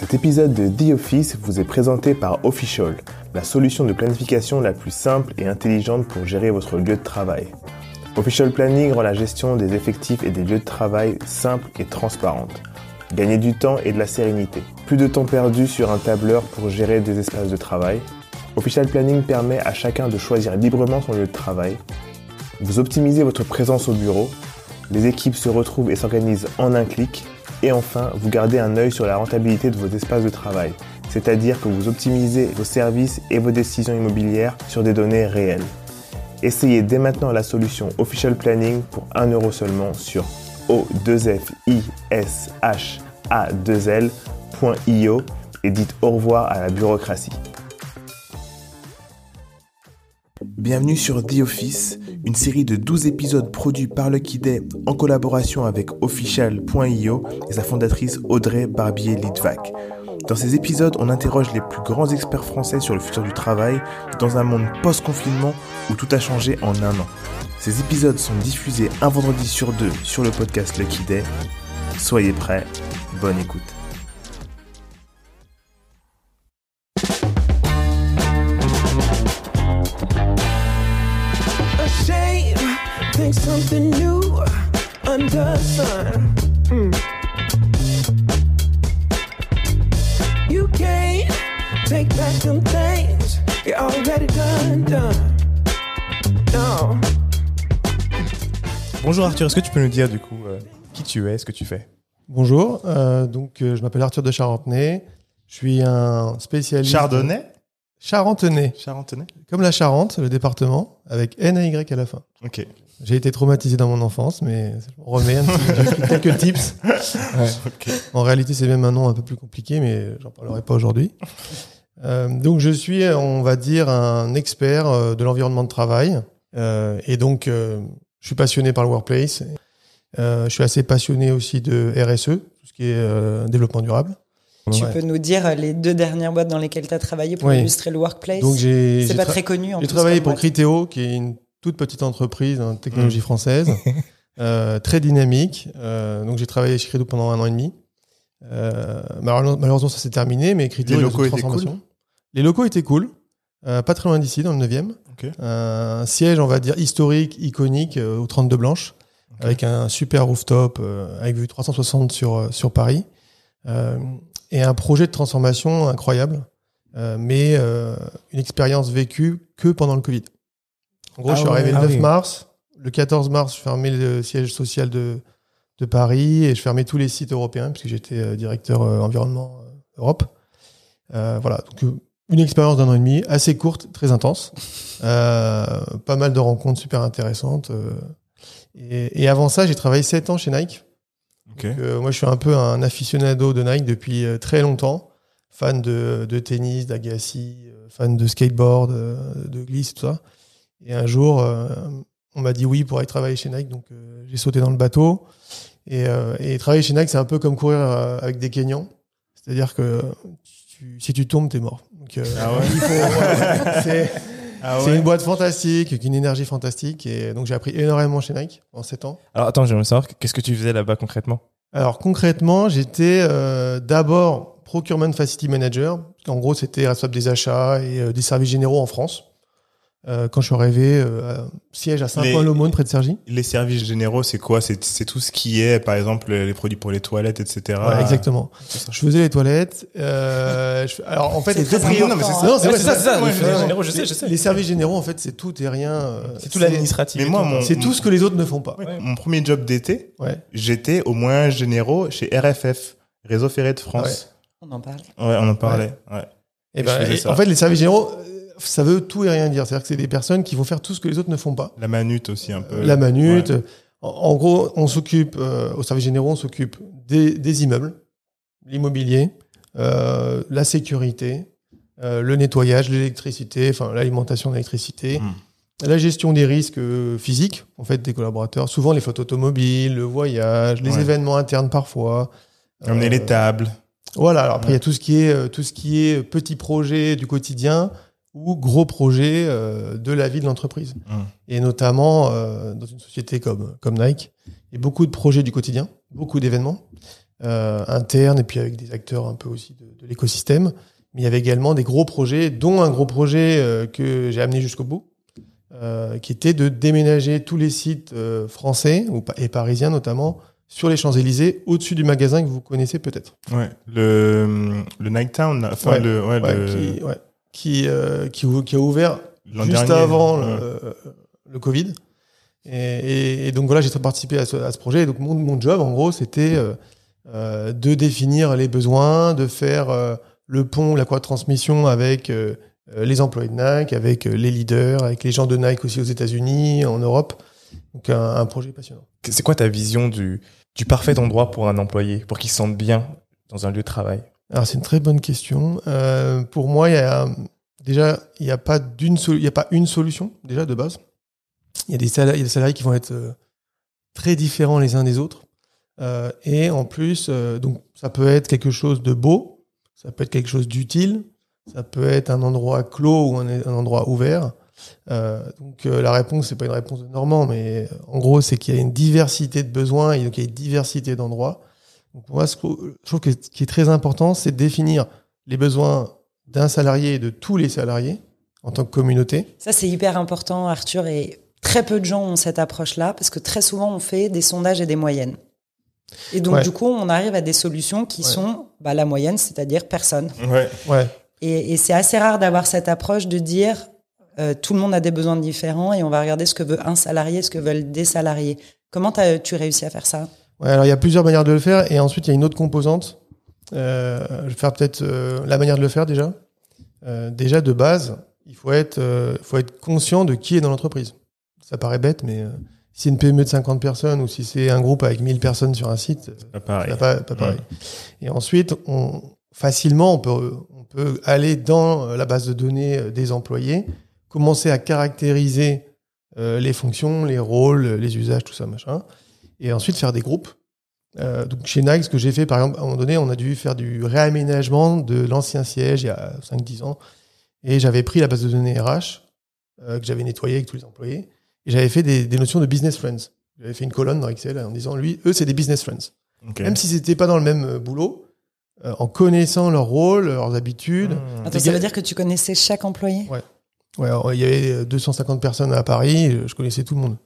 Cet épisode de The Office vous est présenté par Official, la solution de planification la plus simple et intelligente pour gérer votre lieu de travail. Official Planning rend la gestion des effectifs et des lieux de travail simple et transparente. Gagnez du temps et de la sérénité. Plus de temps perdu sur un tableur pour gérer des espaces de travail. Official Planning permet à chacun de choisir librement son lieu de travail. Vous optimisez votre présence au bureau. Les équipes se retrouvent et s'organisent en un clic. Et enfin, vous gardez un œil sur la rentabilité de vos espaces de travail, c'est-à-dire que vous optimisez vos services et vos décisions immobilières sur des données réelles. Essayez dès maintenant la solution Official Planning pour 1 euro seulement sur o2fisha2l.io et dites au revoir à la bureaucratie. Bienvenue sur The Office, une série de 12 épisodes produits par Lucky Day en collaboration avec Official.io et sa fondatrice Audrey Barbier-Litvak. Dans ces épisodes, on interroge les plus grands experts français sur le futur du travail dans un monde post-confinement où tout a changé en un an. Ces épisodes sont diffusés un vendredi sur deux sur le podcast Lucky Day. Soyez prêts, bonne écoute. Bonjour Arthur, est-ce que tu peux nous dire du coup euh, qui tu es, ce que tu fais? Bonjour, euh, donc euh, je m'appelle Arthur de Charentenay. Je suis un spécialiste. Chardonnay? Charentenay, Charentenay comme la Charente, le département, avec N A Y à la fin. Ok. J'ai été traumatisé dans mon enfance, mais on remet un petit, quelques tips. Ouais. En réalité, c'est même un nom un peu plus compliqué, mais j'en parlerai pas aujourd'hui. Euh, donc, je suis, on va dire, un expert de l'environnement de travail, Euh, et donc, euh, je suis passionné par le workplace. Euh, je suis assez passionné aussi de RSE, tout ce qui est euh, développement durable. Tu Ouais. peux nous dire euh, les deux dernières boîtes dans lesquelles tu as travaillé pour illustrer le workplace Donc j'ai C'est pas très connu en J'ai travaillé pour boîte. Criteo, qui est une toute petite entreprise en Mm. technologie française, euh, très dynamique. Euh, donc j'ai travaillé chez Criteo pendant un an et demi. Euh, malheureusement, ça s'est terminé, mais Criteo Les locaux étaient transformation. Les locaux étaient cool, euh, pas très loin d'ici, dans le 9e. Ok. Un siège, on va dire, historique, iconique, euh, au 32 Blanches, avec un super rooftop, euh, avec vue 360 sur, euh, sur Paris. Euh, et un projet de transformation incroyable, euh, mais euh, une expérience vécue que pendant le Covid. En gros, Ah je suis ouais, arrivé le ah 9 oui. mars. Le 14 mars, je fermais le siège social de, de Paris et je fermais tous les sites européens puisque j'étais euh, directeur euh, environnement euh, Europe. Euh, voilà, donc euh, une expérience d'un an et demi, assez courte, très intense. Euh, pas mal de rencontres super intéressantes. euh. et, et avant ça, j'ai travaillé 7 ans chez Nike. Ok. Donc, euh, moi, je suis un peu un aficionado de Nike depuis très longtemps. Fan de, de tennis, d'Agassi, fan de skateboard, de glisse, tout ça. Et un jour, on m'a dit oui pour aller travailler chez Nike, donc j'ai sauté dans le bateau. Et, euh, et travailler chez Nike, c'est un peu comme courir euh, avec des Kenyans. C'est-à-dire que tu- si tu tombes, t'es mort. Donc, euh, Ah ouais c'est Ah une boîte fantastique, avec une énergie fantastique. Et donc j'ai appris énormément chez Nike en 7 ans. Alors attends, j'aimerais savoir qu'est-ce que tu faisais là-bas concrètement? Alors concrètement, j'étais euh, d'abord procurement facility manager. En gros, c'était responsable des achats et euh, des services généraux en France. Euh, quand je suis arrivé, euh, siège à Saint-Paul-l'Aumône, près de Cergy. Les services généraux, c'est quoi? C'est c'est tout ce qui est, par exemple, les produits pour les toilettes, etc. Ouais, exactement. C'est. Je faisais les toilettes. Euh, je- alors en fait, les très deux priorités. Non, mais c'est ça. Non, c'est Ouais, vrai, c'est ça, c'est ça, Ouais, les services généraux, je sais, je sais. Les services généraux, en fait, c'est tout et rien. C'est tout l'administratif. Mais moi, mon- C'est tout ce que les autres ne font pas. Mon premier job d'été, Ouais. j'étais au moins généraux chez RFF, Réseau Ferré de France. On en parlait. Ouais, on en parlait. Ouais. Et Et ben, je faisais et ça. en fait, les services généraux, ça veut tout et rien dire. C'est-à-dire que c'est des personnes qui vont faire tout ce que les autres ne font pas. La manute aussi un peu. la manute. Ouais. En, gros, on s'occupe, euh, au service généraux, on s'occupe des, des immeubles, l'immobilier, euh, la sécurité, euh, le nettoyage, l'électricité, enfin l'alimentation d'électricité, Mm. la gestion des risques physiques, en fait, des collaborateurs, souvent les flottes automobiles, le voyage, les Ouais. événements internes parfois. Amener Euh, les tables. Voilà. Alors après, il y a tout ce qui est tout ce qui est petits projets du quotidien ou gros projets euh, de la vie de l'entreprise. Mm. Et notamment euh, dans une société comme comme Nike, il y a beaucoup de projets du quotidien, beaucoup d'événements. euh, internes et puis avec des acteurs un peu aussi de, de l'écosystème. Mais il y avait également des gros projets, dont un gros projet euh, que j'ai amené jusqu'au bout, euh, qui était de déménager tous les sites euh, français et parisiens notamment sur les Champs-Élysées, au-dessus du magasin que vous connaissez peut-être. Ouais. Le, le Nighttown, enfin, Ouais. le, ouais, Ouais, le, qui, qui, euh, qui, a ouvert juste dernier. avant Ouais. le, le Covid. Et, et- et donc voilà, j'ai participé à ce, à ce projet. Et donc mon, mon job, en gros, c'était euh, euh, de définir les besoins, de faire euh, le pont, la croix de transmission avec les employés de Nike, avec les leaders, avec les gens de Nike aussi aux États-Unis, en Europe. Donc un, un projet passionnant. C'est quoi ta vision du, du parfait endroit pour un employé, pour qu'il se sente bien dans un lieu de travail? Alors c'est une très bonne question. Euh, pour moi, il y a déjà il n'y a pas d'une il a pas une solution déjà de base. Il y a des salariés, il y a des salariés qui vont être euh, très différents les uns des autres. Euh, et en plus, donc ça peut être quelque chose de beau, ça peut être quelque chose d'utile, ça peut être un endroit clos ou un, endroit ouvert. Donc la réponse c'est pas une réponse de Normand, mais en gros c'est qu'il y a une diversité de besoins et donc il y a une diversité d'endroits. Donc pour moi, ce que- je trouve que ce qui est très important, c'est de définir les besoins d'un salarié et de tous les salariés en tant que communauté. Ça, c'est hyper important, Arthur, et très peu de gens ont cette approche-là, parce que très souvent, on fait des sondages et des moyennes. Et donc, Ouais. du coup, on arrive à des solutions qui Ouais. sont bah, la moyenne, c'est-à-dire personne. Ouais. Ouais. Et, et c'est assez rare d'avoir cette approche de dire euh, tout le monde a des besoins différents et on va regarder ce que veut un salarié, ce que veulent des salariés. Comment t'as- tu réussis à faire ça? Ouais, alors il y a plusieurs manières de le faire et ensuite il y a une autre composante. Euh, je vais faire peut-être euh, la manière de le faire déjà. Euh, déjà de base, il faut être, euh, faut être conscient de qui est dans l'entreprise. Ça paraît bête, mais euh, si c'est une PME de 50 personnes ou si c'est un groupe avec 1000 personnes sur un site, Pas pareil. pas, pas pareil. Et ensuite, on, facilement, on peut, on peut aller dans la base de données des employés, commencer à caractériser les fonctions, les rôles, les usages, tout ça, machin, et ensuite faire des groupes. Euh, donc chez Nike, ce que j'ai fait, par exemple, à un moment donné, on a dû faire du réaménagement de l'ancien siège il y a 5-10 ans, et j'avais pris la base de données RH euh, que j'avais nettoyée avec tous les employés, et j'avais fait des, des notions de business friends. J'avais fait une colonne dans Excel en disant, lui, eux, c'est des business friends. Même si c'était pas dans le même euh, boulot, euh, en connaissant leur rôle, leurs habitudes. Mmh. Attends, ça veut dire que tu connaissais chaque employé? Ouais. Ouais, alors, il y avait euh, 250 personnes à Paris, je connaissais tout le monde.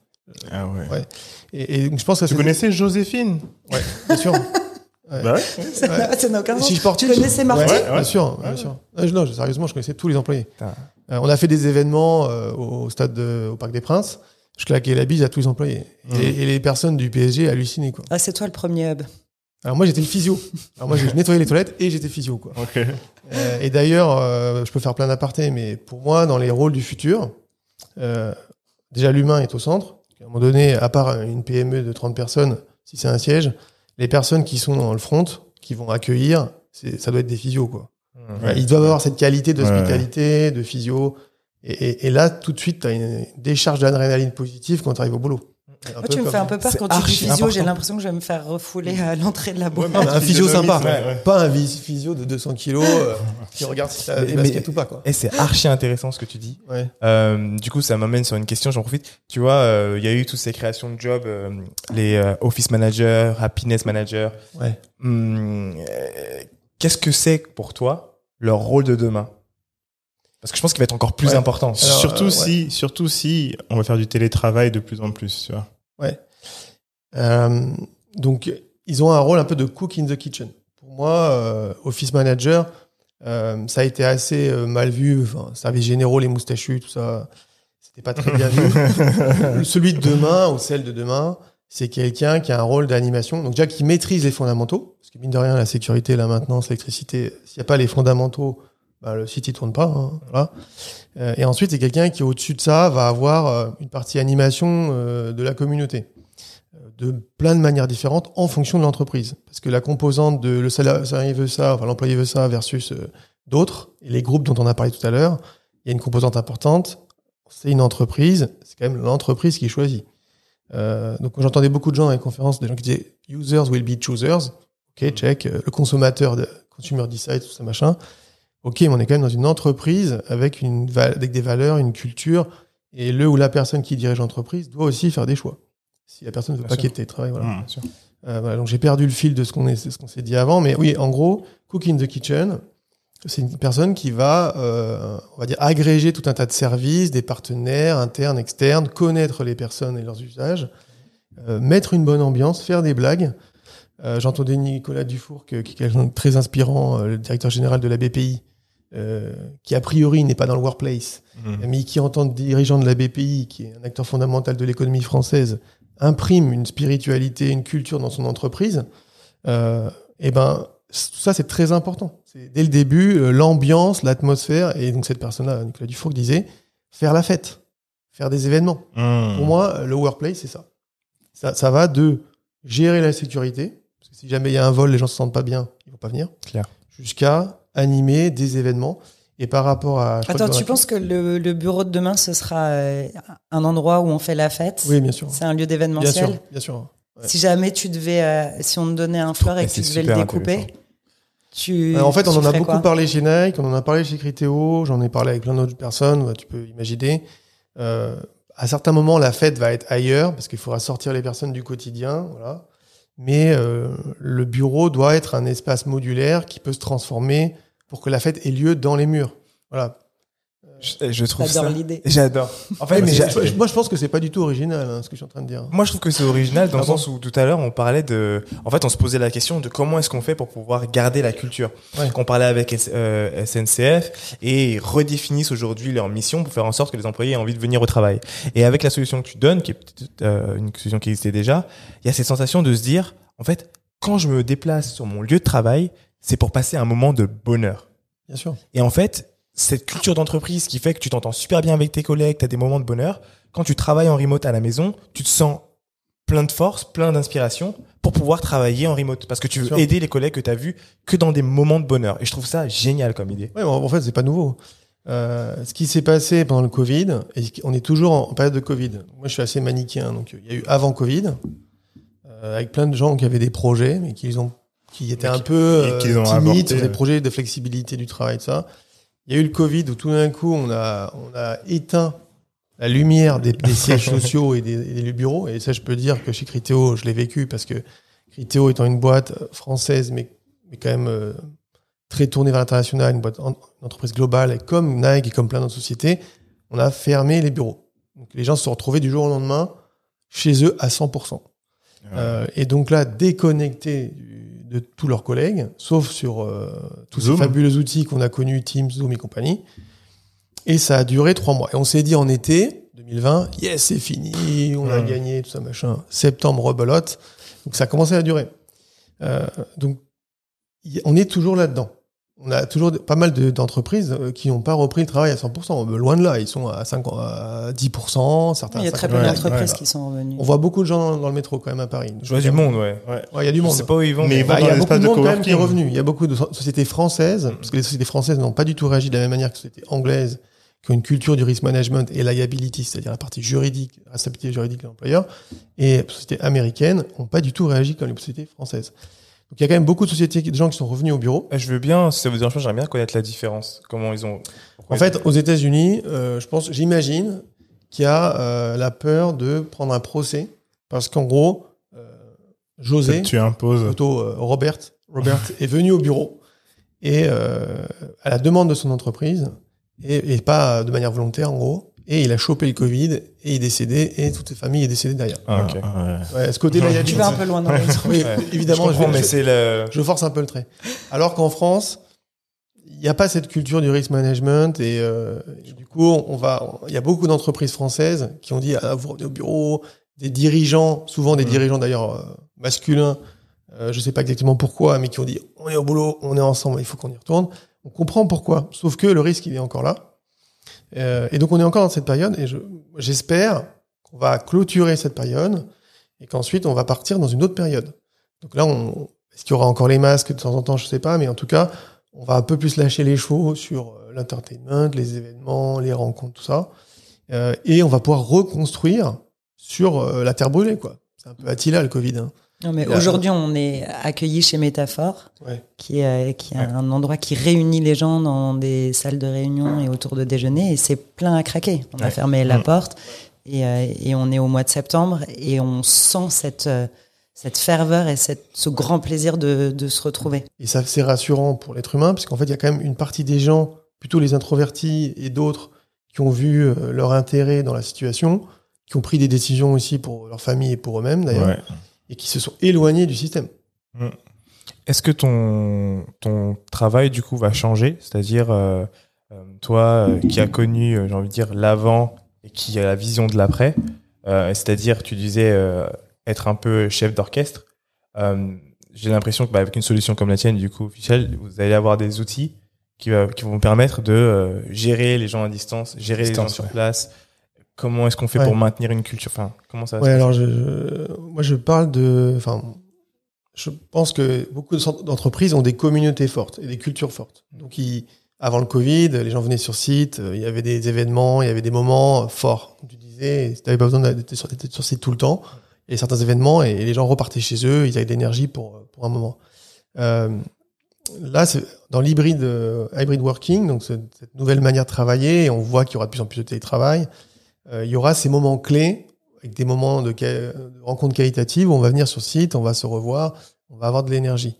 Ah ouais. Ouais. Et, et donc, je pense que Tu connaissais Joséphine? Ouais, bien sûr. Bah ouais. Ça n'a- aucun sens. Si je portais, Tu connaissais Marty Ouais, Ouais, bien sûr, bien Ouais. sûr. Euh, sérieusement, je connaissais tous les employés. Euh, on a fait des événements euh, au stade de- au Parc des Princes. Je claquais la bise à tous les employés. Mmh. Et, et les personnes du PSG hallucinaient, quoi. Ah, c'est toi le premier hub. Alors moi, j'étais le physio. Alors moi, j'ai nettoyé les toilettes et j'étais physio, quoi. Ok. Euh, et d'ailleurs, euh, je peux faire plein d'apartés, mais pour moi, dans les rôles du futur, euh, déjà l'humain est au centre. À un moment donné, à part une PME de 30 personnes, si c'est un siège, les personnes qui sont dans le front, qui vont accueillir, ça doit être des physios, quoi. Ouais. Ils doivent avoir cette qualité d'hospitalité, de physio. Et, et- et là, tout de suite, tu as une décharge d'adrénaline positive quand tu arrives au boulot. Un Moi, peu tu me fais un peu peur quand tu dis physio. J'ai l'impression que je vais me faire refouler à l'entrée de la boîte. Un physio sympa. Ouais, ouais. Pas un physio de 200 kilos euh, qui regarde si t'as des baskets ou pas, quoi. Et c'est archi intéressant ce que tu dis. Ouais. Euh, du coup, ça m'amène sur une question, j'en profite. Tu vois, euh, il y a eu toutes ces créations de jobs, euh, les euh, office managers, happiness managers. Ouais. Hum, euh, Qu'est-ce que c'est pour toi leur rôle de demain? Parce que je pense qu'il va être encore plus Ouais. important. Alors, surtout euh, ouais. si, surtout si on va faire du télétravail de plus en plus. Tu vois. Euh, donc, ils ont un rôle un peu de cook in the kitchen. Pour moi, euh, office manager, euh, ça a été assez mal vu. Enfin, services généraux, les moustachus, tout ça, c'était pas très bien vu. Celui de demain ou celle de demain, c'est quelqu'un qui a un rôle d'animation. Donc déjà, qui maîtrise les fondamentaux. Parce que mine de rien, la sécurité, la maintenance, l'électricité, s'il n'y a pas les fondamentaux, bah, le site il tourne pas. hein, voilà. Euh, et ensuite, c'est quelqu'un qui, au-dessus de ça, va avoir euh, une partie animation euh, de la communauté de plein de manières différentes en fonction de l'entreprise. Parce que la composante de le sala- salarié veut ça, enfin l'employé veut ça versus d'autres, et les groupes dont on a parlé tout à l'heure, il y a une composante importante. C'est une entreprise, c'est quand même l'entreprise qui choisit. Donc j'entendais beaucoup de gens dans les conférences, des gens qui disaient users will be choosers. Ok, check. Le consommateur, consumer decide, tout ça machin. Ok, mais on est quand même dans une entreprise avec une val- avec des valeurs, une culture, et le ou la personne qui dirige l'entreprise doit aussi faire des choix. Si la personne ne veut Bien pas quitter le travail, voilà. Bien sûr. Euh, voilà, donc j'ai perdu le fil de ce qu'on s'est dit avant, mais oui, en gros, Cook in the Kitchen, c'est une personne qui va, euh, on va dire, agréger tout un tas de services, des partenaires internes, externes, connaître les personnes et leurs usages, euh, mettre une bonne ambiance, faire des blagues. Euh, J'entendais Nicolas Dufour, qui est quelqu'un de très inspirant, le directeur général de la BPI, euh, qui a priori n'est pas dans le workplace, mais qui en tant que dirigeant de la BPI, qui est un acteur fondamental de l'économie française, imprime une spiritualité, une culture dans son entreprise, euh, et ben c- tout ça c'est très important. C'est dès le début euh, l'ambiance, l'atmosphère, et donc cette personne-là, Nicolas Dufour, disait faire la fête, faire des événements. Mmh. Pour moi, le workplace c'est ça. ça. Ça va de gérer la sécurité, parce que si jamais il y a un vol, les gens se sentent pas bien, ils vont pas venir, jusqu'à animer des événements. Et par rapport à... Attends, tu penses que le, le bureau de demain, ce sera euh, un endroit où on fait la fête? Oui, bien sûr. C'est un lieu Bien d'événementiel? sûr, bien sûr. Ouais. Si jamais tu devais, euh, si on te donnait un fleur et que tu devais le découper, tu. Euh, en fait, on en a beaucoup parlé chez Nike, on en a parlé chez Criteo, j'en ai parlé avec plein d'autres personnes, tu peux imaginer. Euh, à certains moments, la fête va être ailleurs, parce qu'il faudra sortir les personnes du quotidien, voilà. Mais euh, le bureau doit être un espace modulaire qui peut se transformer pour que la fête ait lieu dans les murs. Voilà. Je, je trouve J'adore l'idée. J'adore. En fait, mais moi, je pense que c'est pas du tout original, hein, ce que je suis en train de dire. Moi, je trouve que c'est original dans Ah le bon sens où tout à l'heure, on parlait de. En fait, on se posait la question de comment est-ce qu'on fait pour pouvoir garder la culture. Ouais. Qu'on parlait avec S- euh, SNCF et ils redéfinissent aujourd'hui leur mission pour faire en sorte que les employés aient envie de venir au travail. Et avec la solution que tu donnes, qui est peut-être, euh, une solution qui existait déjà, il y a cette sensation de se dire, en fait, quand je me déplace sur mon lieu de travail, c'est pour passer un moment de bonheur. Bien sûr. Et en fait, cette culture d'entreprise qui fait que tu t'entends super bien avec tes collègues, tu as des moments de bonheur, quand tu travailles en remote à la maison, tu te sens plein de force, plein d'inspiration pour pouvoir travailler en remote. Parce que tu veux aider les collègues que tu as vus que dans des moments de bonheur. Et je trouve ça génial comme idée. Ouais, en fait, c'est pas nouveau. Euh, ce qui s'est passé pendant le Covid, et on est toujours en période de Covid. Moi, je suis assez manichéen, donc il y a eu avant Covid, euh, avec plein de gens qui avaient des projets, mais qui ont, qui étaient un peu euh, timides sur des ouais. projets de flexibilité du travail, tout ça. Il y a eu le Covid où tout d'un coup, on a, on a éteint la lumière des, des sièges sociaux et des, des bureaux. Et ça, je peux dire que chez Criteo, je l'ai vécu parce que Criteo étant une boîte française, mais, mais quand même euh, très tournée vers l'international, une boîte, en- une entreprise globale, et comme Nike et comme plein d'autres sociétés, on a fermé les bureaux. Donc les gens se sont retrouvés du jour au lendemain chez eux à 100%. Euh, et donc là, déconnectés du- de tous leurs collègues, sauf sur euh, tous Zoom. ces fabuleux outils qu'on a connus, Teams, Zoom et compagnie. Et ça a duré trois mois. Et on s'est dit en été 2020, yes, c'est fini, on a gagné, tout ça, machin. Septembre, rebelote. Donc ça a commencé à durer. Euh, donc on est toujours là-dedans. On a toujours pas mal de- d'entreprises euh, qui n'ont pas repris le travail à 100%. Euh, Loin de là, ils sont à, 5, à 10%, certains. Il y a très 50%. peu Ouais, d'entreprises ouais. qui sont revenues. On voit beaucoup de gens dans, dans le métro quand même à Paris. Je vois du monde, ouais. ouais. Ouais, il y a du Je monde. sais pas où ils vont. Mais Bah, il y a beaucoup de de monde quand même qui est revenu. Il y a beaucoup de so- sociétés françaises, parce que les sociétés françaises n'ont pas du tout réagi de la même manière que les sociétés anglaises, qui ont une culture du risk management et liability, c'est-à-dire la partie juridique, la responsabilité juridique de l'employeur, et les sociétés américaines n'ont pas du tout réagi comme les sociétés françaises. Donc il y a quand même beaucoup de sociétés, de gens qui sont revenus au bureau. Je veux bien, si ça vous dérange pas, j'aimerais bien connaître la différence. Comment ils ont. En ils fait, aux États-Unis, euh, je pense, j'imagine qu'il y a euh, la peur de prendre un procès, parce qu'en gros, euh, José, Tu imposes. plutôt euh, Robert, Robert est venu au bureau et euh, à la demande de son entreprise et, et pas de manière volontaire en gros. Et il a chopé le Covid et il est décédé et toute sa famille est décédée derrière. Ah, ok. Ouais. Ouais, ce côté-là, il y a Tu vas un peu loin dans les Oui, Ouais. évidemment, je je, mais je- c'est le. je force un peu le trait. Alors qu'en France, il n'y a pas cette culture du risk management et, euh, et du coup, on va, il y a beaucoup d'entreprises françaises qui ont dit ah, vous revenez au bureau, des dirigeants, souvent des Mm. dirigeants d'ailleurs euh, masculins, euh, je sais pas exactement pourquoi, mais qui ont dit on est au boulot, on est ensemble, il faut qu'on y retourne. On comprend pourquoi, sauf que le risque il est encore là. Euh, et donc on est encore dans cette période et je- j'espère qu'on va clôturer cette période et qu'ensuite on va partir dans une autre période. Donc là, est-ce qu'il y aura encore les masques de temps en temps? Je sais pas, mais en tout cas, on va un peu plus lâcher les chevaux sur euh, l'entertainment, les événements, les rencontres, tout ça, Euh, et on va pouvoir reconstruire sur la terre brûlée, quoi. C'est un peu Attila le Covid. Hein. Non, mais aujourd'hui, on est accueillis chez Métaphore, Ouais. qui est, euh, qui est Ouais. un endroit qui réunit les gens dans des salles de réunion et autour de déjeuner, et c'est plein à craquer. On a fermé la Mm. porte, et, euh, et on est au mois de septembre, et on sent cette, euh, cette ferveur et cette, ce grand plaisir de, de se retrouver. Et ça, c'est rassurant pour l'être humain, parce qu'en fait, il y a quand même une partie des gens, plutôt les introvertis et d'autres, qui ont vu leur intérêt dans la situation, qui ont pris des décisions aussi pour leur famille et pour eux-mêmes d'ailleurs, Ouais. Et qui se sont éloignés du système. Est-ce que ton, ton travail, du coup, va changer? C'est-à-dire, euh, euh, toi, euh, qui as connu, j'ai envie de dire, l'avant et qui a la vision de l'après, euh, c'est-à-dire, tu disais euh, être un peu chef d'orchestre, euh, j'ai l'impression que bah, avec une solution comme la tienne, du coup, officielle, vous allez avoir des outils qui, va- qui vont vous permettre de euh, gérer les gens à distance, gérer les gens sur ouais. place. Comment est-ce qu'on fait Ouais. pour maintenir une culture Enfin, comment ça va Ouais, se alors je, je- moi je parle de, enfin, je pense que beaucoup d'entreprises ont des communautés fortes et des cultures fortes. Donc, ils- avant le Covid, les gens venaient sur site, euh, il y avait des événements, il y avait des moments euh, forts. Comme tu disais, tu n'avais pas besoin d'être sur, site tout le temps. Avait certains événements et les gens repartaient chez eux, ils avaient de l'énergie pour, pour un moment. Euh, là, c'est dans l'hybride euh, hybrid working, donc ce- cette nouvelle manière de travailler, et on voit qu'il y aura de plus en plus de télétravail. Euh, il y aura ces moments clés avec des moments de, de rencontres qualitatives où on va venir sur site, on va se revoir, on va avoir de l'énergie.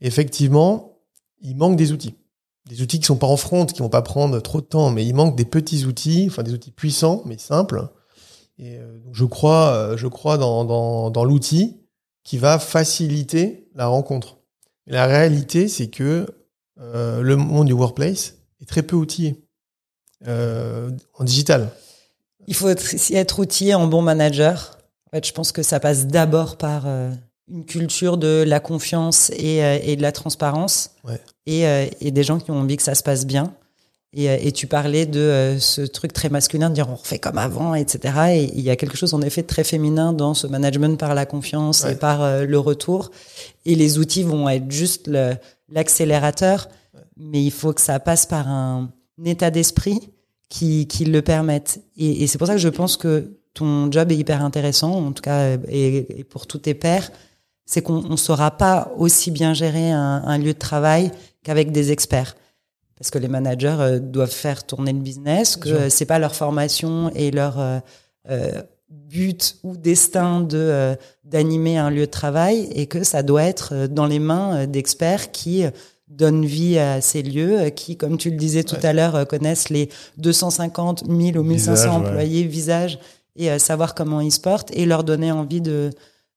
Effectivement, il manque des outils. Des outils qui sont pas en front, qui vont pas prendre trop de temps, mais il manque des petits outils, enfin des outils puissants mais simples. Et euh, je crois, euh, je crois dans, dans, dans l'outil qui va faciliter la rencontre. La réalité, c'est que euh, le monde du workplace est très peu outillé euh, en digital. Il faut être, être outillé en bon manager. En fait, je pense que ça passe d'abord par euh, une culture de la confiance et, euh, et de la transparence Ouais. et, euh, et des gens qui ont envie que ça se passe bien. Et, et tu parlais de ce truc très masculin de dire on refait comme avant, etc. Et il y a quelque chose en effet de très féminin dans ce management par la confiance Ouais. et par le retour. Et les outils vont être juste l'accélérateur, mais il faut que ça passe par un, état d'esprit qui, qui le permette. Et, et c'est pour ça que je pense que ton job est hyper intéressant, en tout cas, et, et pour tous tes pairs, c'est qu'on ne saura pas aussi bien gérer un, un lieu de travail qu'avec des experts. Parce que les managers euh, doivent faire tourner le business, que euh, c'est pas leur formation et leur euh, euh, but ou destin de d'animer un lieu de travail et que ça doit être dans les mains d'experts qui donnent vie à ces lieux, euh, qui, comme tu le disais tout Ouais. à l'heure, euh, connaissent les 250 000 ou 1500 Visages, ouais. employés, visages, et euh, savoir comment ils se portent et leur donner envie de,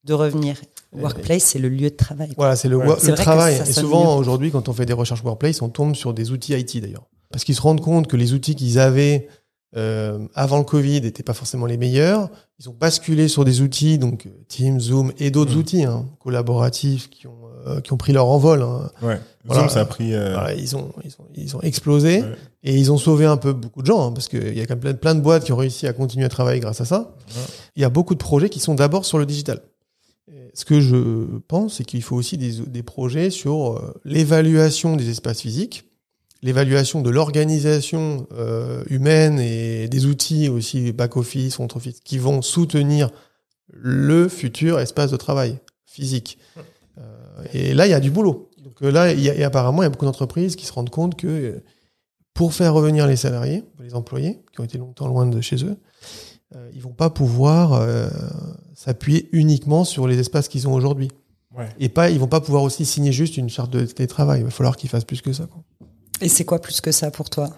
de revenir. Workplace, c'est le lieu de travail. quoi. Voilà, c'est le, Ouais. wo- C'est le vrai que travail. ça Et souvent, aujourd'hui, quand on fait des recherches workplace, on tombe sur des outils IT d'ailleurs. Parce qu'ils se rendent compte que les outils qu'ils avaient euh, avant le Covid n'étaient pas forcément les meilleurs. Ils ont basculé sur des outils, donc Teams, Zoom et d'autres Mm. outils hein, collaboratifs qui ont, euh, qui ont pris leur envol. hein. Ouais. Voilà. Zoom, ça a pris. euh, Voilà, ils, ont, ils, ont, ils ont explosé Ouais. et ils ont sauvé un peu beaucoup de gens hein, parce qu'il y a quand même plein, plein de boîtes qui ont réussi à continuer à travailler grâce à ça. Ouais. Il y a beaucoup de projets qui sont d'abord sur le digital. Et Ce que je pense, c'est qu'il faut aussi des, des projets sur euh, l'évaluation des espaces physiques, l'évaluation de l'organisation euh, humaine et des outils aussi back-office, front-office, qui vont soutenir le futur espace de travail physique. Et là, il y a du boulot. Donc euh, là, il y a, et apparemment, il y a beaucoup d'entreprises qui se rendent compte que euh, pour faire revenir les salariés, les employés, qui ont été longtemps loin de chez eux, euh, ils vont pas pouvoir euh, s'appuyer uniquement sur les espaces qu'ils ont aujourd'hui. Ouais. Et pas, ils vont pas pouvoir aussi signer juste une charte de télétravail. Il va falloir qu'ils fassent plus que ça. Quoi. Et c'est quoi plus que ça pour toi?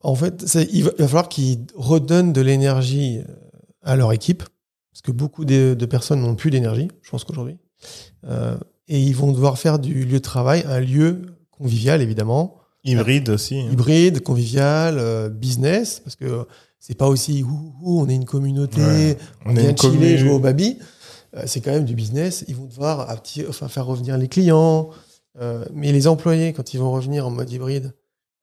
En fait, il va, il va falloir qu'ils redonnent de l'énergie euh, à leur équipe, parce que beaucoup de, de personnes n'ont plus d'énergie, je pense qu'aujourd'hui. Euh, et ils vont devoir faire du lieu de travail un lieu convivial, évidemment, Hybride aussi. hein. hybride, convivial, euh, business, parce que c'est pas aussi ouh, ouh, on est une communauté, Ouais. on, vient chiller, jouer au baby. Euh, c'est quand même du business. Ils vont devoir enfin, faire revenir les clients. Euh, mais les employés, quand ils vont revenir en mode hybride,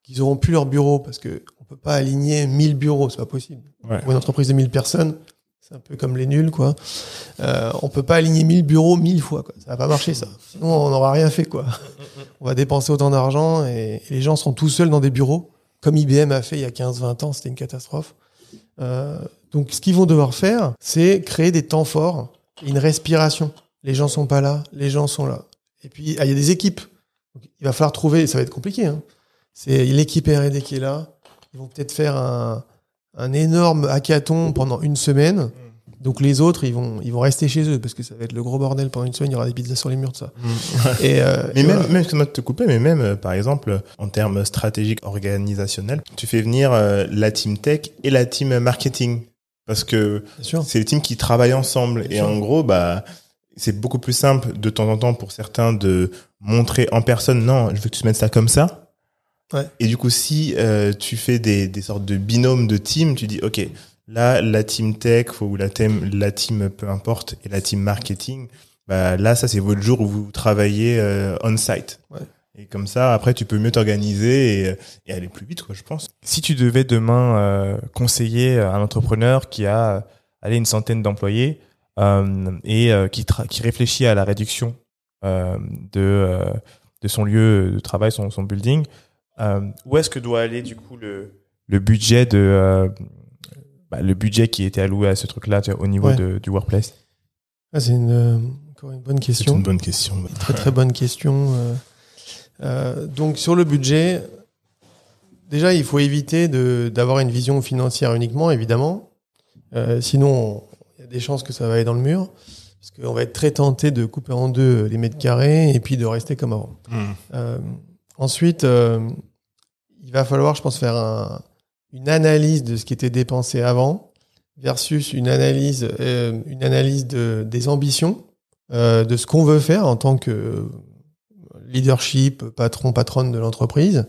qu'ils auront plus leur bureau, parce que on peut pas aligner 1000 bureaux, c'est pas possible. Ouais. Pour une entreprise de 1000 personnes, c'est un peu comme les nuls, quoi. Euh, on peut pas aligner 1000 bureaux 1000 fois, quoi. Ça va pas marcher, ça. Sinon, on n'aura rien fait, quoi. On va dépenser autant d'argent et, les gens seront tout seuls dans des bureaux, comme IBM a fait il y a 15-20 ans, c'était une catastrophe. Euh, donc, ce qu'ils vont devoir faire, c'est créer des temps forts, une respiration. Les gens sont pas là, les gens sont là. Et puis, ah, il y a des équipes. Il va falloir trouver, ça va être compliqué, hein. C'est l'équipe R&D qui est là. Ils vont peut-être faire un, un énorme hackathon pendant une semaine Donc les autres, ils vont, ils vont rester chez eux parce que ça va être le gros bordel pendant une semaine. Il y aura des pizzas sur les murs, tout ça. Et, euh, Mais et même, voilà. même, excuse-moi de te couper, mais même, euh, par exemple, en termes stratégiques organisationnels, tu fais venir euh, la team tech et la team marketing. Parce que c'est les teams qui travaillent ensemble. Bien et sûr. en gros, bah, c'est beaucoup plus simple de temps en temps pour certains de montrer en personne, non, je veux que tu mettes ça comme ça. Ouais. Et du coup, si euh, tu fais des, des sortes de binômes de team, tu dis, OK, là, la team tech ou la team, la team peu importe, et la team marketing, bah, là, ça, c'est votre jour où vous travaillez euh, on-site. Ouais. Et comme ça, après, tu peux mieux t'organiser et, et aller plus vite, quoi, je pense. Si tu devais demain euh, conseiller un entrepreneur qui a euh, allez, une centaine d'employés euh, et euh, qui, réfléchit à la réduction euh, de, euh, de son lieu de travail, son, son building, euh, où est-ce que doit aller du coup le, le budget de euh, bah, le budget qui était alloué à ce truc-là au niveau Ouais. de, du workplace? Ah, c'est une, euh, encore une bonne C'est question. une bonne question. Très très bonne question. Euh, euh, donc sur le budget, déjà il faut éviter de d'avoir une vision financière uniquement, évidemment. Euh, sinon, il y a des chances que ça va aller dans le mur, parce qu'on va être très tenté de couper en deux les mètres carrés et puis de rester comme avant. Hmm. Euh, ensuite, euh, il va falloir, je pense, faire un- une analyse de ce qui était dépensé avant versus une analyse, euh, une analyse de, des ambitions, euh, de ce qu'on veut faire en tant que leadership, patron, patronne de l'entreprise.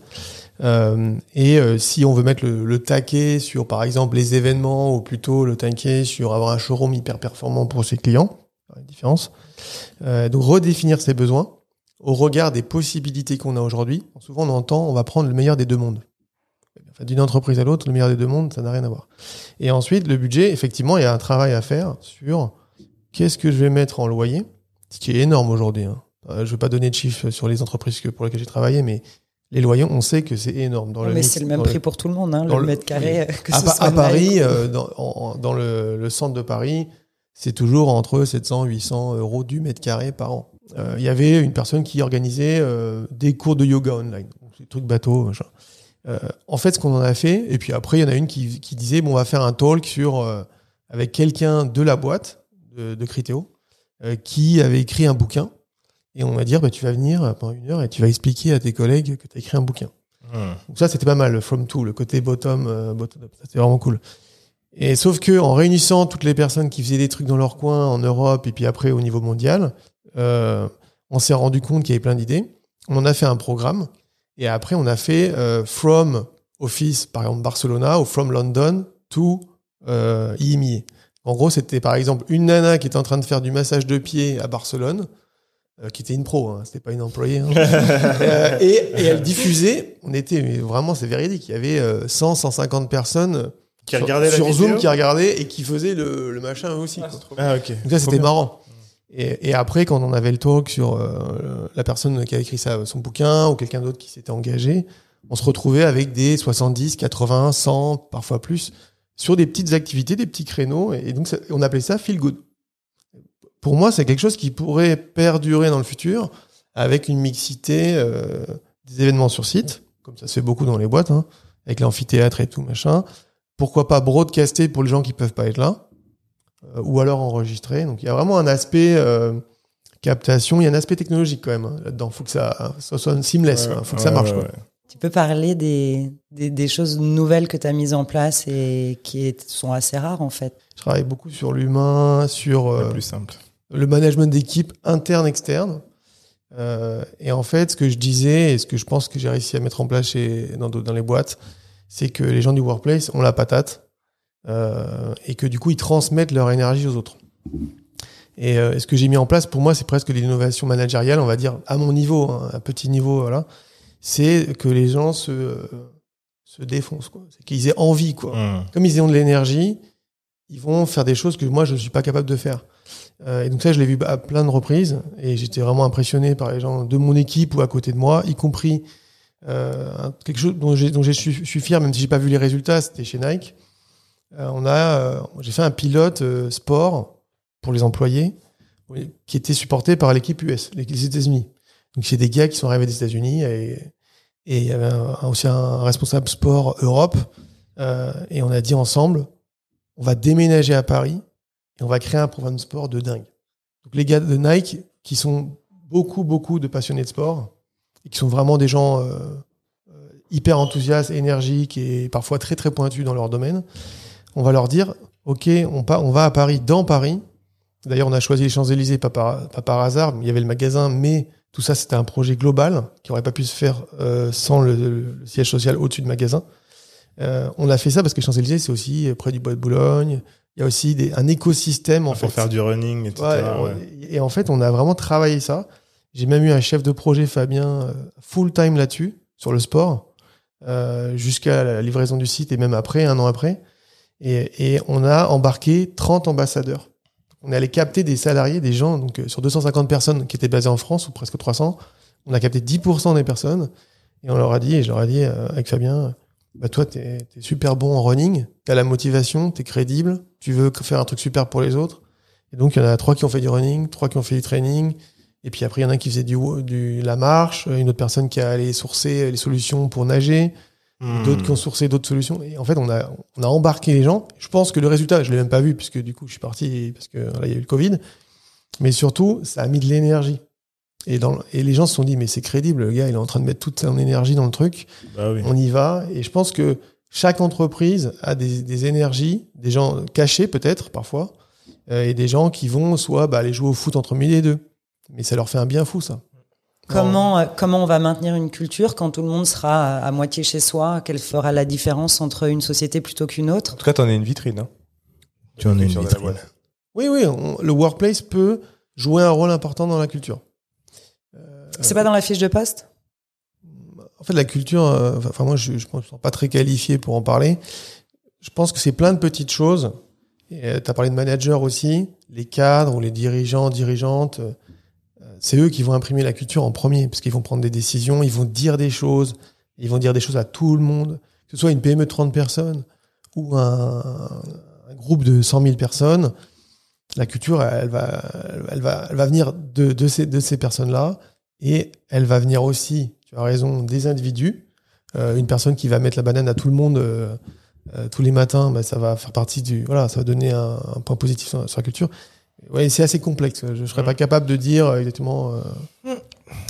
Euh, et euh, si on veut mettre le, le taquet sur, par exemple, les événements, ou plutôt le taquet sur avoir un showroom hyper performant pour ses clients, la différence. Euh, donc redéfinir ses besoins au regard des possibilités qu'on a aujourd'hui. Souvent, on entend, on va prendre le meilleur des deux mondes. Enfin, D'une entreprise à l'autre, le meilleur des deux mondes, ça n'a rien à voir. Et ensuite, le budget, effectivement, il y a un travail à faire sur qu'est-ce que je vais mettre en loyer, ce qui est énorme aujourd'hui. Hein. Euh, Je ne vais pas donner de chiffres sur les entreprises que- pour lesquelles j'ai travaillé, mais les loyers, on sait que c'est énorme. Dans Non, le mais c'est le même prix pour tout le monde, hein, le le- mètre carré. Que à, ce Pa- soit à Paris, euh, dans, en- dans le, le centre de Paris, c'est toujours entre 700 800 euros du mètre carré par an. Euh, Il y avait une personne qui organisait euh, des cours de yoga online, des trucs bateaux. machin. Euh, en fait, ce qu'on en a fait, et puis après, il y en a une qui, qui disait bon, on va faire un talk sur avec quelqu'un de la boîte de, de Criteo euh, qui avait écrit un bouquin. Et on va dire, bah, tu vas venir pendant une heure et tu vas expliquer à tes collègues que tu as écrit un bouquin. Hmm. Donc ça, c'était pas mal, le from to, le côté bottom, bottom up. C'était vraiment cool. Et sauf que en réunissant toutes les personnes qui faisaient des trucs dans leur coin en Europe et puis après au niveau mondial, euh, on s'est rendu compte qu'il y avait plein d'idées. On en a fait un programme et après on a fait euh, from office, par exemple Barcelona, ou from London to euh, IMIA. En gros, c'était par exemple une nana qui était en train de faire du massage de pied à Barcelone, euh, qui était une pro, hein, c'était pas une employée. hein. Euh, et, et elle diffusait, on était, mais vraiment c'est véridique, il y avait euh, 100, 150 personnes Qui sur, regardait la sur vidéo Zoom qui regardaient et qui faisaient le, le machin eux aussi. quoi. Ah, ok. Donc ça, c'était bien. marrant. Et, et après, quand on avait le talk sur euh, la personne qui a écrit ça, son bouquin, ou quelqu'un d'autre qui s'était engagé, on se retrouvait avec des 70, 80, 100, parfois plus, sur des petites activités, des petits créneaux. Et, donc, ça- on appelait ça feel good. Pour moi, c'est quelque chose qui pourrait perdurer dans le futur avec une mixité euh, des événements sur site, comme ça se fait beaucoup dans les boîtes, hein, avec l'amphithéâtre et tout, machin. Pourquoi pas broadcaster pour les gens qui peuvent pas être là? euh, ou alors enregistrer. Donc il y a vraiment un aspect euh, captation, il y a un aspect technologique quand même hein, là-dedans. Faut que ça, ça soit seamless, Ouais, quoi. faut que ouais, ça marche. ouais, quoi. ouais. Tu peux parler des, des, des choses nouvelles que tu as mises en place et qui est- sont assez rares en fait? Je travaille beaucoup sur l'humain, sur Le euh, plus simple. le management d'équipe interne, externe. Euh, et en fait, ce que je disais et ce que je pense que j'ai réussi à mettre en place chez, dans, dans les boîtes, c'est que les gens du workplace ont la patate euh, et que du coup, ils transmettent leur énergie aux autres. Et euh, ce que j'ai mis en place, pour moi, c'est presque l'innovation managériale, on va dire, à mon niveau, hein, à petit niveau, voilà. C'est que les gens se, euh, se défoncent, quoi. C'est qu'ils aient envie, quoi Hmm. comme ils ont de l'énergie, ils vont faire des choses que moi je ne suis pas capable de faire. Euh, et donc ça, je l'ai vu à plein de reprises et j'étais vraiment impressionné par les gens de mon équipe ou à côté de moi, y compris euh, quelque chose dont j'ai dont je suis, je suis fier, même si j'ai pas vu les résultats, c'était chez Nike. Euh, on a, euh, j'ai fait un pilote euh, sport pour les employés qui était supporté par l'équipe US, les États-Unis. Donc c'est des gars qui sont arrivés des États-Unis et et il y avait un- aussi un responsable sport Europe euh, et on a dit ensemble, on va déménager à Paris. et on va créer un programme de sport de dingue. Donc les gars de Nike, qui sont beaucoup, beaucoup de passionnés de sport, et qui sont vraiment des gens euh, hyper enthousiastes, énergiques et parfois très, très pointus dans leur domaine, on va leur dire, OK, on, pa- on va à Paris, dans Paris. D'ailleurs, on a choisi les Champs-Élysées, pas par, pas par hasard. Il y avait le magasin, mais tout ça, c'était un projet global qui aurait pas pu se faire euh, sans le, siège social au-dessus du magasin. Euh, on a fait ça parce que les Champs-Élysées, c'est aussi près du Bois de Boulogne. Il y a aussi des, un écosystème, en pour fait. faire du running, etc. Ouais, on- ouais. Et en fait, on a vraiment travaillé ça. J'ai même eu un chef de projet, Fabien, euh, full time là-dessus, sur le sport, euh, jusqu'à la livraison du site et même après, un an après. Et, et on a embarqué 30 ambassadeurs. On allé capter des salariés, des gens, donc euh, sur 250 personnes qui étaient basées en France, ou presque 300, on a capté 10% des personnes. Et on leur a dit, et je leur ai dit euh, avec Fabien, bah toi, t'es es super bon en running, t'as la motivation, t'es crédible, tu veux faire un truc super pour les autres. Et donc, il y en a trois qui ont fait du running, trois qui ont fait du training. Et puis après, il y en a un qui faisait du, du la marche, une autre personne qui a allé sourcer les solutions pour nager, Hmm. d'autres qui ont sourcé d'autres solutions. Et en fait, on a, on a embarqué les gens. Je pense que le résultat, je l'ai même pas vu puisque du coup, je suis parti parce que là, il y a eu le Covid. Mais surtout, ça a mis de l'énergie. Et, dans, et les gens se sont dit, mais c'est crédible, le gars, il est en train de mettre toute son énergie dans le truc Bah oui. on y va. Et je pense que chaque entreprise a des, des énergies, des gens cachés peut-être parfois, euh, et des gens qui vont soit bah, aller jouer au foot entre midi et deux. Mais ça leur fait un bien fou ça. Comment, euh, comment on va maintenir une culture quand tout le monde sera à, à moitié chez soi Quelle fera la différence entre une société plutôt qu'une autre? En tout cas, t'en es une vitrine. Hein. Tu en es une Sur de la vitrine. Oui, oui, on- le workplace peut jouer un rôle important dans la culture. Euh, C'est pas dans la fiche de poste? En fait, la culture, euh, enfin moi, je ne me sens pas très qualifié pour en parler. Je pense que c'est plein de petites choses. Tu as parlé de manager aussi. Les cadres ou les dirigeants, dirigeantes, euh, c'est eux qui vont imprimer la culture en premier, parce qu'ils vont prendre des décisions, ils vont dire des choses, ils vont dire des choses à tout le monde, que ce soit une PME de 30 personnes ou un, groupe de 100 000 personnes. La culture, elle va, elle va, elle va venir de, ces, de ces personnes-là et elle va venir aussi, tu as raison, des individus. Euh, une personne qui va mettre la banane à tout le monde euh, euh, tous les matins, bah, ça va faire partie du. Voilà, ça va donner un, un point positif sur, sur la culture. Ouais, c'est assez complexe. Je ne serais Mm. pas capable de dire euh, exactement. euh,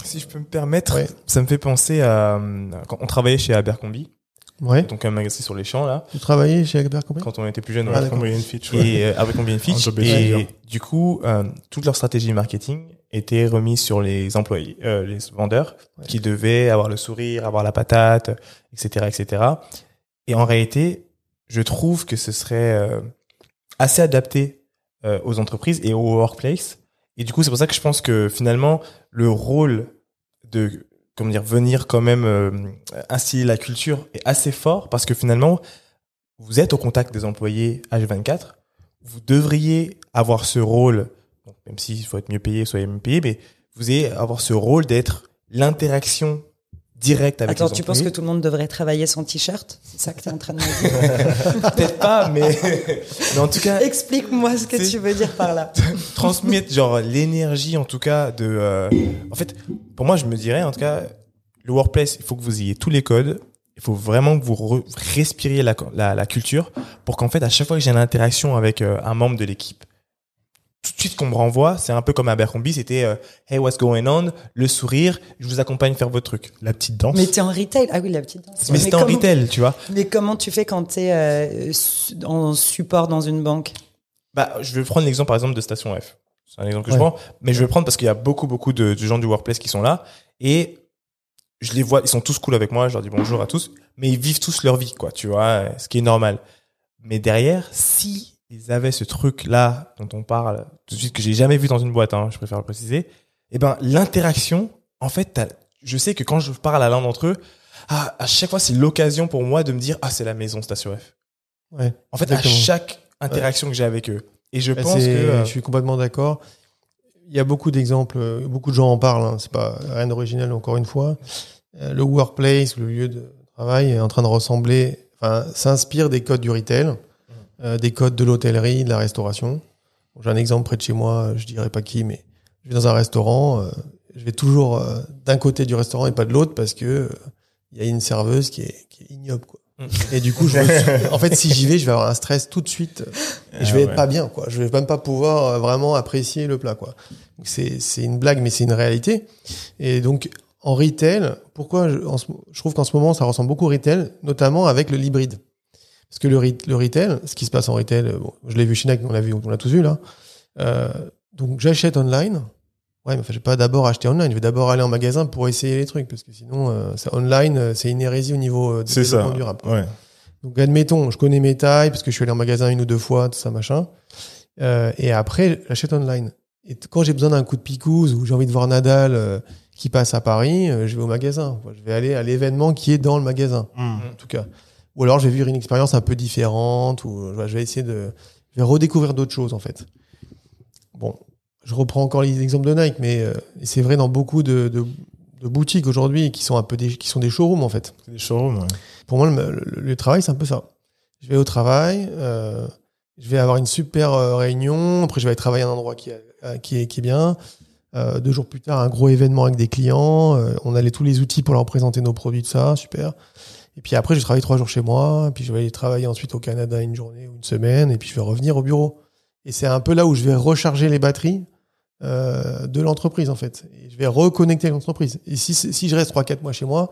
Si je peux me permettre, Ouais. ça me fait penser à euh, quand on travaillait chez Abercrombie, Ouais. donc un magasin sur les champs là, Tu travaillais chez Abercrombie quand on était plus jeune. Ah. Abercrombie Fitch, ouais. et Abercrombie Fitch. Et du coup, euh, toute leur stratégie marketing était remise sur les employés, euh, les vendeurs, Ouais. qui devaient avoir le sourire, avoir la patate, etc., etc. Et en réalité, je trouve que ce serait euh, assez adapté euh, aux entreprises et au workplace. Et du coup, c'est pour ça que je pense que finalement, le rôle de comment dire venir quand même euh, instiller la culture est assez fort parce que finalement, vous êtes au contact des employés H24. Vous devriez avoir ce rôle, même s'il faut être mieux payé, soyez mieux payé, mais vous allez avoir ce rôle d'être l'interaction directe avec Attends, les tu penses que tout le monde devrait travailler sans t-shirt C'est ça que tu es en train de me dire. Peut-être pas, mais, mais en tout cas, Explique-moi ce que tu veux dire par là. transmettre genre l'énergie en tout cas de euh, en fait pour moi je me dirais en tout cas le workplace il faut que vous ayez tous les codes. Il faut vraiment que vous re- respiriez la, la, la culture pour qu'en fait à chaque fois que j'ai une interaction avec euh, un membre de l'équipe tout de suite qu'on me renvoie c'est un peu comme à Abercrombie c'était euh, hey what's going on? Le sourire je vous accompagne faire votre truc La petite danse. Mais t'es en retail. Ah oui, la petite danse. mais c'était en retail tu vois Mais comment tu fais quand t'es euh, en support dans une banque? Bah, je vais prendre l'exemple par exemple de Station F. C'est un exemple que je prends, mais je vais prendre parce qu'il y a beaucoup beaucoup de, de gens du workplace qui sont là et je les vois, ils sont tous cool avec moi, je leur dis bonjour à tous, mais ils vivent tous leur vie, quoi, tu vois, ce qui est normal. Mais derrière, si ils avaient ce truc là dont on parle tout de suite que j'ai jamais vu dans une boîte, hein, je préfère le préciser, eh ben l'interaction, en fait, je sais que quand je parle à l'un d'entre eux, ah, à chaque fois c'est l'occasion pour moi de me dire ah c'est la maison Station F. Ouais. En fait, Exactement. à chaque interaction que j'ai avec eux. Et je Bah, pense que euh, je suis complètement d'accord. Il y a beaucoup d'exemples, euh, beaucoup de gens en parlent. Hein, c'est pas rien d'original encore une fois. Euh, Le workplace, le lieu de travail, est en train de ressembler, enfin, s'inspire des codes du retail, euh, des codes de l'hôtellerie, de la restauration. J'ai un exemple près de chez moi, je dirais pas qui, mais je vais dans un restaurant, euh, je vais toujours euh, d'un côté du restaurant et pas de l'autre parce que euh, il y a une serveuse qui est, qui est ignoble. Quoi. Et du coup, je me- en fait, si j'y vais, je vais avoir un stress tout de suite. Et je Ah vais ouais. être pas bien, quoi. Je vais même pas pouvoir euh, vraiment apprécier le plat, quoi. C'est, c'est une blague, mais c'est une réalité. Et donc, en retail, pourquoi je, en je trouve qu'en ce moment, ça ressemble beaucoup au retail, notamment avec le hybride. Parce que le, re- le retail, ce qui se passe en retail, euh, bon, je l'ai vu chez Nike, on l'a vu, on l'a tous vu, là. Euh, donc, j'achète online. Ouais, mais enfin, je vais pas d'abord acheter online. Je vais d'abord aller en magasin pour essayer les trucs. Parce que sinon, euh, c'est online, euh, c'est une hérésie au niveau euh, du C'est ça. durable. Ouais. Donc, admettons, je connais mes tailles parce que je suis allé en magasin une ou deux fois, tout ça, machin. Euh, et après, j'achète online. Et quand j'ai besoin d'un coup de picouse ou j'ai envie de voir Nadal euh, qui passe à Paris, euh, je vais au magasin. Je vais aller à l'événement qui est dans le magasin, Mm. en tout cas. Ou alors, je vais vivre une expérience un peu différente ou euh, je vais essayer de, je vais redécouvrir d'autres choses, en fait. Bon, je reprends encore l'exemple de Nike, mais euh, c'est vrai dans beaucoup de, de, de boutiques aujourd'hui qui sont un peu des, qui sont des showrooms, en fait. Des showrooms. ouais. Pour moi, le, le- le travail, c'est un peu ça. Je vais au travail, euh, je vais avoir une super euh, réunion, après je vais aller travailler à un endroit qui, est- qui, est, qui est bien. Deux jours plus tard, un gros événement avec des clients. on a les, tous les outils pour leur présenter nos produits, tout ça, super. Et puis après, je travaille trois jours chez moi, puis je vais aller travailler ensuite au Canada une journée ou une semaine, et puis je vais revenir au bureau. Et c'est un peu là où je vais recharger les batteries euh, de l'entreprise, en fait. Et je vais reconnecter l'entreprise. Et si, si je reste 3-4 mois chez moi,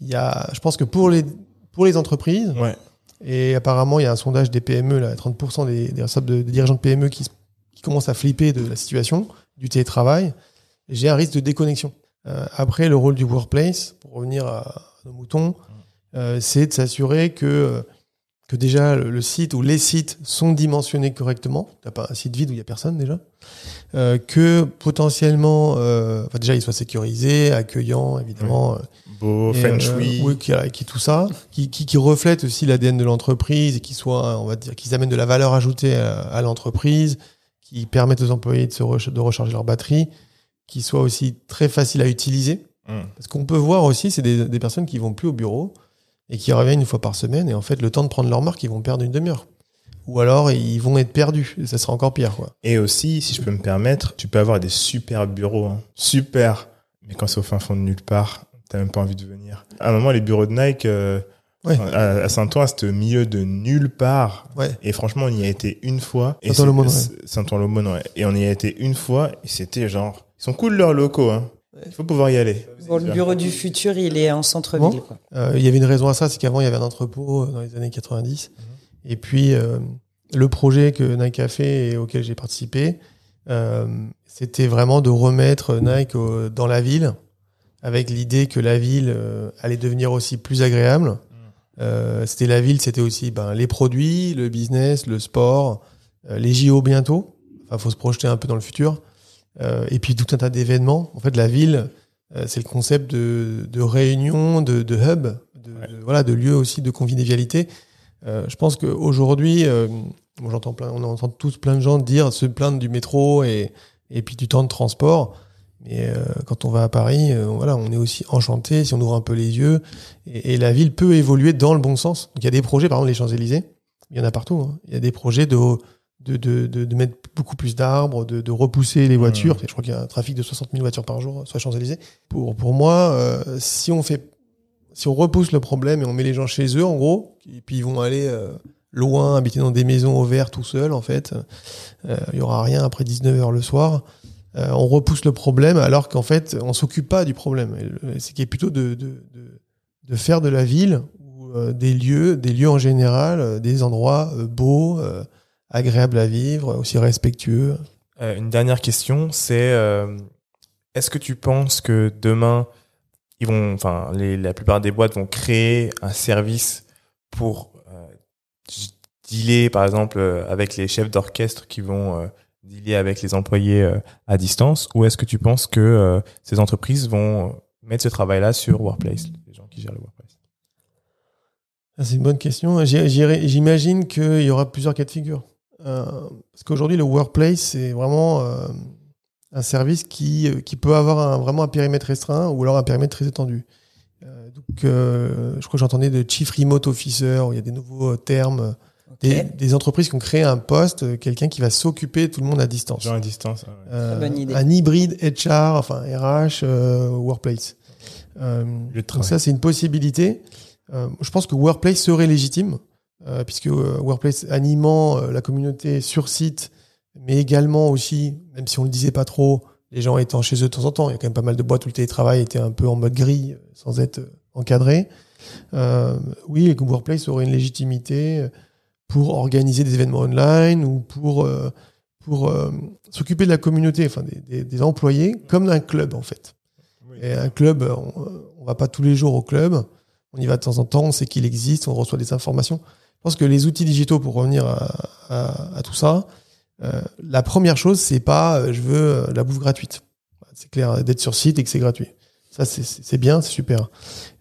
il y a, je pense que pour les, pour les entreprises, Ouais. et apparemment, il y a un sondage des PME, là, 30% des, des, responsables de- des dirigeants de PME qui, qui commencent à flipper de la situation, du télétravail. J'ai un risque de déconnexion. Euh, après, le rôle du workplace, pour revenir à, nos moutons, c'est de s'assurer que, euh, que déjà le, site ou les sites sont dimensionnés correctement. T'as pas un site vide où il y a personne déjà. Euh, que potentiellement, euh, enfin, déjà, il soit sécurisé, accueillant, évidemment. euh, Beau, feng euh, shui. oui, qui, qui tout ça, qui, qui, qui reflète aussi l'ADN de l'entreprise et qui soit, on va dire, qu'ils amènent de la valeur ajoutée à, à l'entreprise, qui permettent aux employés de, se re- de recharger leur batterie, qui soit aussi très facile à utiliser. Mm. Parce qu'on peut voir aussi, c'est des, des personnes qui vont plus au bureau et qui reviennent une fois par semaine et en fait, le temps de prendre leur marque, ils vont perdre une demi-heure. Ou alors, ils vont être perdus. Et ça sera encore pire, quoi. Et aussi, si je peux me permettre, tu peux avoir des super bureaux. hein. Super. Mais quand c'est au fin fond de nulle part, t'as même pas envie de venir. À un moment, les bureaux de Nike, euh, Ouais. à, à Saint-Ouen, c'était au milieu de nulle part. Ouais. Et franchement, on y a été une fois. Et Saint-Ouen-l'Aumône, ouais. Ouais. Et on y a été une fois, et c'était genre, ils sont cool leurs locaux, hein. Il faut pouvoir y aller. Bon, le bureau du futur, il est en centre-ville. Euh, il y avait une raison à ça, c'est qu'avant il y avait un entrepôt euh, dans les années 90. Et puis euh, le projet que Nike a fait et auquel j'ai participé, euh, c'était vraiment de remettre Nike au- dans la ville, avec l'idée que la ville allait devenir aussi plus agréable. Euh, c'était la ville, c'était aussi ben, les produits, le business, le sport, les JO bientôt. Enfin, faut se projeter un peu dans le futur. Euh, et puis tout un tas d'événements. En fait, la ville, euh, c'est le concept de, de réunion, de, de hub, de, Ouais. de- voilà, de lieu aussi de convivialité. Euh, je pense qu'aujourd'hui, euh, bon, j'entends plein, on entend tous plein de gens dire se plaindre du métro et, et puis du temps de transport. Mais euh, quand on va à Paris, euh, voilà, on est aussi enchanté si on ouvre un peu les yeux. Et, et la ville peut évoluer dans le bon sens. Donc, il y a des projets, par exemple les Champs-Élysées, il y en a partout. hein. Il y a des projets de, de, de, de, de mettre beaucoup plus d'arbres, de, de repousser les voitures. Je crois qu'il y a un trafic de 60 000 voitures par jour sur les Champs-Élysées. Pour, pour moi, euh, si on fait, si on repousse le problème et on met les gens chez eux, en gros, et puis ils vont aller euh, loin, habiter dans des maisons au vert tout seuls, en fait, euh, il y aura rien après 19 heures le soir. Euh, on repousse le problème alors qu'en fait, on s'occupe pas du problème. C'est qui est plutôt de, de, de, faire de la ville ou euh, des lieux, des lieux en général, euh, des endroits euh, beaux, agréables à vivre, aussi respectueux. Euh, une dernière question, c'est euh, est-ce que tu penses que demain, ils vont, enfin, les, la plupart des boîtes vont créer un service pour euh, dealer, par exemple, avec les chefs d'orchestre qui vont dealer avec les employés à distance, ou est-ce que tu penses que ces entreprises vont mettre ce travail-là sur Workplace, les gens qui gèrent le Workplace? Ah, C'est une bonne question. J'imagine qu'il y aura plusieurs cas de figure. Euh, parce qu'aujourd'hui, le workplace, c'est vraiment euh, un service qui, euh, qui peut avoir un, vraiment un périmètre restreint ou alors un périmètre très étendu. Euh, donc, euh, je crois que j'entendais de Chief Remote Officer, où il y a des nouveaux euh, termes, des, des entreprises qui ont créé un poste, quelqu'un qui va s'occuper de tout le monde à distance. Gens à distance. ah ouais. Euh, Très bonne idée. Un hybride HR, enfin RH, euh, workplace. Euh, donc ça, c'est une possibilité. Euh, je pense que Workplace serait légitime, euh, puisque euh, Workplace animant euh, la communauté sur site, mais également aussi, même si on le disait pas trop, les gens étant chez eux de temps en temps, il y a quand même pas mal de boîtes où le télétravail était un peu en mode gris, sans être encadré. Euh, oui, que Workplace aurait une légitimité pour organiser des événements online ou pour euh, pour euh, s'occuper de la communauté, enfin des, des, des employés, comme d'un club en fait. Et un club, on, on va pas tous les jours au club, on y va de temps en temps, on sait qu'il existe, on reçoit des informations. Je pense que les outils digitaux, pour revenir à, à, à tout ça, euh, la première chose, c'est pas euh, je veux euh, la bouffe gratuite. C'est clair, d'être sur site et que c'est gratuit. Ça, c'est- bien, c'est super.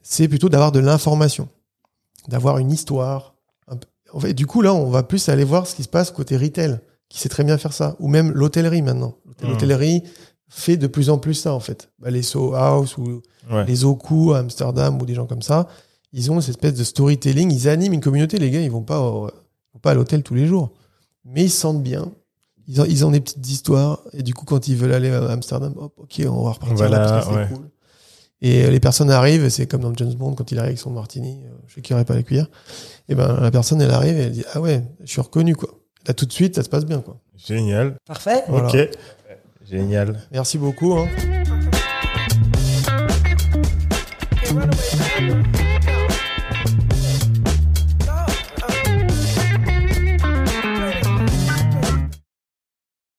C'est plutôt d'avoir de l'information, d'avoir une histoire. un peu- En fait, du coup, là, on va plus aller voir ce qui se passe côté retail, qui sait très bien faire ça, ou même l'hôtellerie maintenant. Mhm. L'hôtellerie fait de plus en plus ça, en fait. Bah, les Soho House ou Ouais. les Oku à Amsterdam ou des gens comme ça, ils ont cette espèce de storytelling, ils animent une communauté, les gars, ils vont pas, au- ils vont pas à l'hôtel tous les jours. Mais ils se sentent bien. Ils ont, ils ont des petites histoires. Et du coup, quand ils veulent aller à Amsterdam, hop, ok, on va repartir Voilà, là parce que c'est ouais. cool. Et euh, les personnes arrivent, c'est comme dans James Bond, quand il arrive avec son martini, euh, je sais qu'il n'y aurait pas la cuillère. Et ben, la personne, elle arrive et elle dit, ah ouais, je suis reconnu, quoi. Là, tout de suite, ça se passe bien, quoi. Génial. Parfait. Voilà. Ok. Génial. Merci beaucoup, hein.